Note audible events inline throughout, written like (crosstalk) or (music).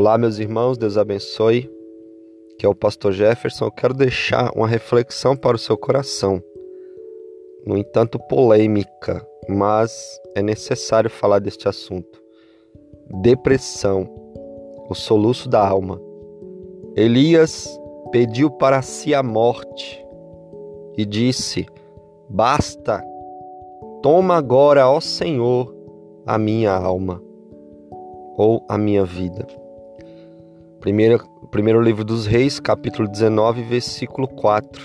Olá, meus irmãos, Deus abençoe. Que é o pastor Jefferson. Eu quero deixar uma reflexão para o seu coração. No entanto, polêmica, mas é necessário falar deste assunto. Depressão, o soluço da alma. Elias pediu para si a morte e disse: Basta, toma agora, ó Senhor, a minha alma ou a minha vida. Primeiro, primeiro livro dos Reis, capítulo 19, versículo 4.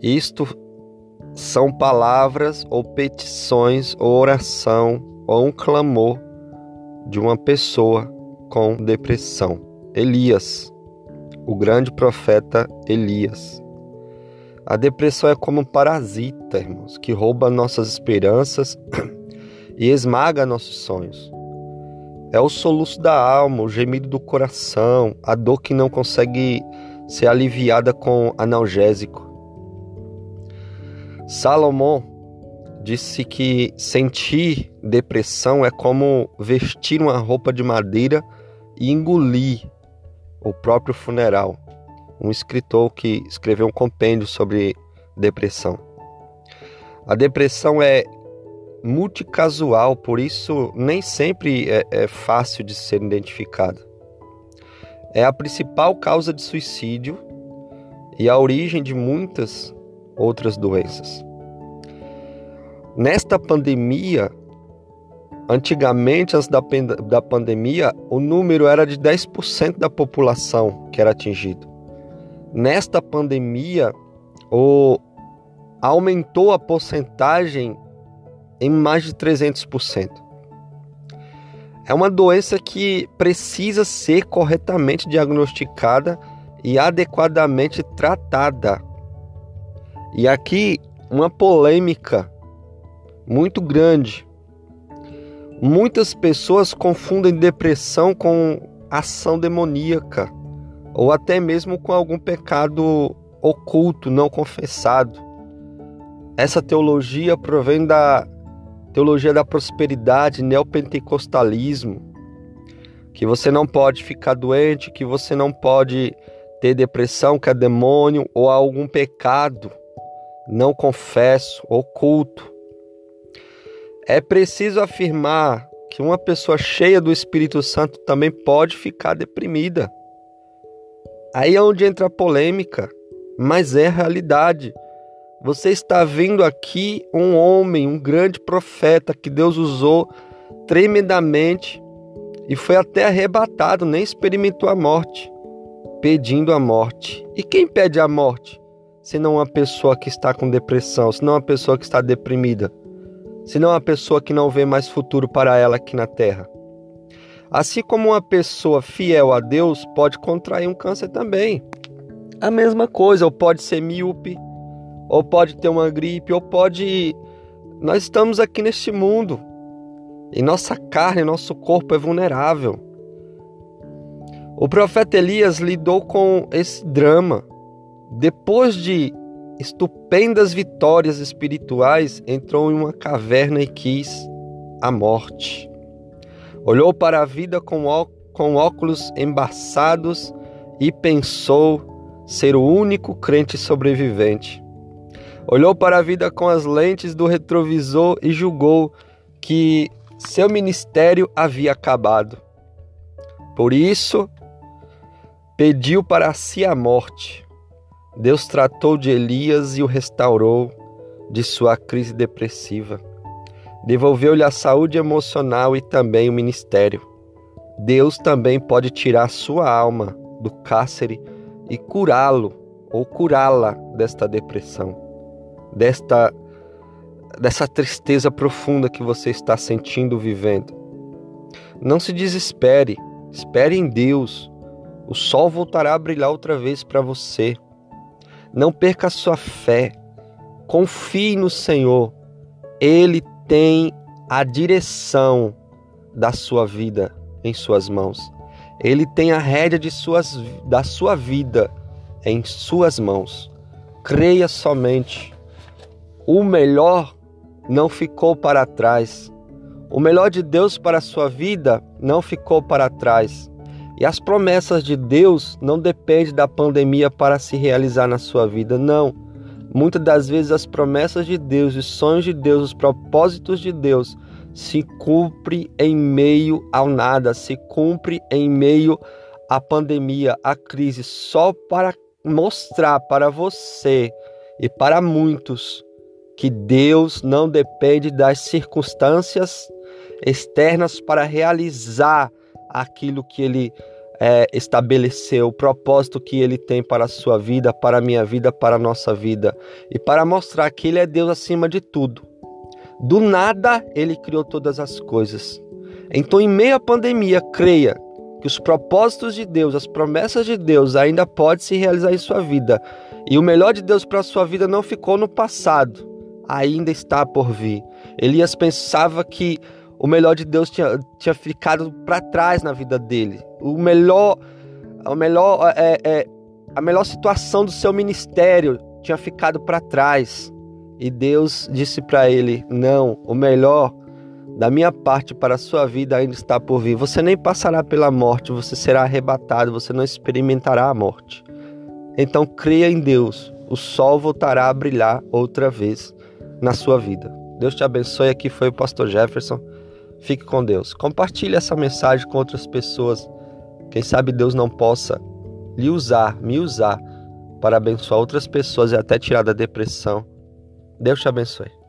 Isto são palavras ou petições ou oração ou um clamor de uma pessoa com depressão. Elias, o grande profeta Elias. A depressão é como um parasita, irmãos, que rouba nossas esperanças (clears throat) e esmaga nossos sonhos. É o soluço da alma, o gemido do coração, a dor que não consegue ser aliviada com analgésico. Salomão disse que sentir depressão é como vestir uma roupa de madeira e engolir o próprio funeral. Um escritor que escreveu um compêndio sobre depressão. A depressão é multicasual, por isso nem sempre é, é fácil de ser identificada. É a principal causa de suicídio e a origem de muitas outras doenças. Nesta pandemia, antigamente, antes da, da pandemia, o número era de 10% da população que era atingido. Nesta pandemia, o, aumentou a porcentagem em mais de 300%. É uma doença que precisa ser corretamente diagnosticada e adequadamente tratada. E aqui uma polêmica muito grande. Muitas pessoas confundem depressão com ação demoníaca ou até mesmo com algum pecado oculto, não confessado. Essa teologia provém da teologia da prosperidade, neopentecostalismo, que você não pode ficar doente, que você não pode ter depressão, que é demônio ou algum pecado não confesso, oculto. É preciso afirmar que uma pessoa cheia do Espírito Santo também pode ficar deprimida. Aí é onde entra a polêmica, mas é a realidade. Você está vendo aqui um homem, um grande profeta que Deus usou tremendamente e foi até arrebatado, nem experimentou a morte, pedindo a morte. E quem pede a morte? Senão uma pessoa que está com depressão, senão uma pessoa que está deprimida, senão uma pessoa que não vê mais futuro para ela aqui na terra. Assim como uma pessoa fiel a Deus pode contrair um câncer também. A mesma coisa, ou pode ser míope, ou pode ter uma gripe, ou pode. Nós estamos aqui neste mundo e nossa carne, nosso corpo é vulnerável. O profeta Elias lidou com esse drama. Depois de estupendas vitórias espirituais, entrou em uma caverna e quis a morte. Olhou para a vida com, com óculos embaçados e pensou ser o único crente sobrevivente. Olhou para a vida com as lentes do retrovisor e julgou que seu ministério havia acabado. Por isso, pediu para si a morte. Deus tratou de Elias e o restaurou de sua crise depressiva. Devolveu-lhe a saúde emocional e também o ministério. Deus também pode tirar sua alma do cárcere e curá-lo ou curá-la desta depressão desta dessa tristeza profunda que você está sentindo vivendo. Não se desespere, espere em Deus. O sol voltará a brilhar outra vez para você. Não perca a sua fé. Confie no Senhor. Ele tem a direção da sua vida em suas mãos. Ele tem a rédea de suas, da sua vida em suas mãos. Creia somente o melhor não ficou para trás. O melhor de Deus para a sua vida não ficou para trás. E as promessas de Deus não dependem da pandemia para se realizar na sua vida, não. Muitas das vezes as promessas de Deus, os sonhos de Deus, os propósitos de Deus se cumpre em meio ao nada, se cumpre em meio à pandemia, à crise, só para mostrar para você e para muitos que Deus não depende das circunstâncias externas para realizar aquilo que Ele é, estabeleceu, o propósito que Ele tem para a sua vida, para a minha vida, para a nossa vida, e para mostrar que Ele é Deus acima de tudo. Do nada, Ele criou todas as coisas. Então, em meio à pandemia, creia que os propósitos de Deus, as promessas de Deus ainda podem se realizar em sua vida. E o melhor de Deus para a sua vida não ficou no passado, ainda está por vir. Elias pensava que o melhor de Deus tinha, tinha ficado para trás na vida dele. O melhor, o melhor, é, é, a melhor situação do seu ministério tinha ficado para trás. E Deus disse para ele: Não, o melhor da minha parte para a sua vida ainda está por vir. Você nem passará pela morte, você será arrebatado, você não experimentará a morte. Então creia em Deus, o sol voltará a brilhar outra vez na sua vida. Deus te abençoe. Aqui foi o pastor Jefferson. Fique com Deus. Compartilhe essa mensagem com outras pessoas. Quem sabe Deus não possa lhe usar, me usar para abençoar outras pessoas e até tirar da depressão. Deus te abençoe.